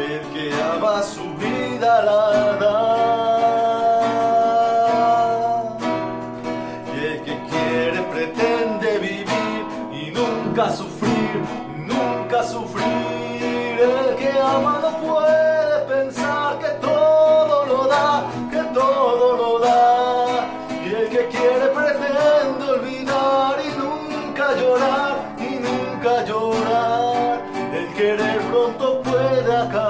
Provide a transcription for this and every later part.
El que ama su vida la da. Y el que quiere pretende vivir y nunca sufrir, nunca sufrir. El que ama no puede pensar que todo lo da, que todo lo da. Y el que quiere pretende olvidar y nunca llorar, y nunca llorar. El querer pronto puede acabar.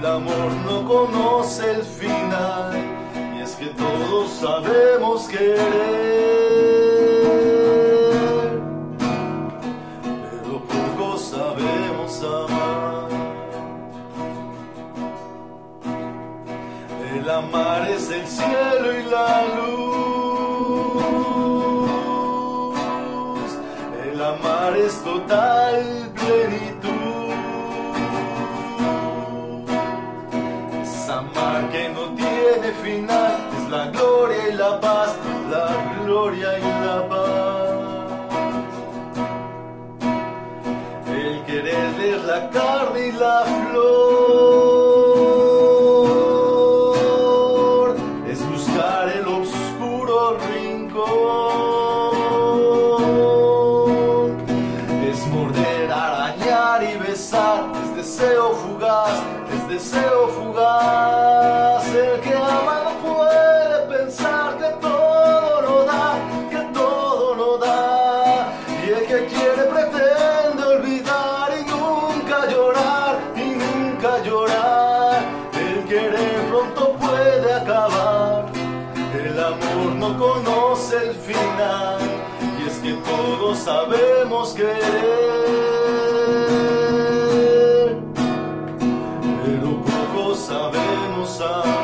El amor no conoce el final. Y es que todos sabemos querer. Pero pocos sabemos amar. El amar es el cielo y la luz. Que no tiene final. Es la gloria y la paz. La gloria y la paz. El querer es la carne y la flor. Es buscar el oscuro rincón. Es morder, arañar y besar. Es deseo fugaz, es deseo fugaz. llorar, el querer pronto puede acabar, el amor no conoce el final, y es que todos sabemos querer, pero poco sabemos amar.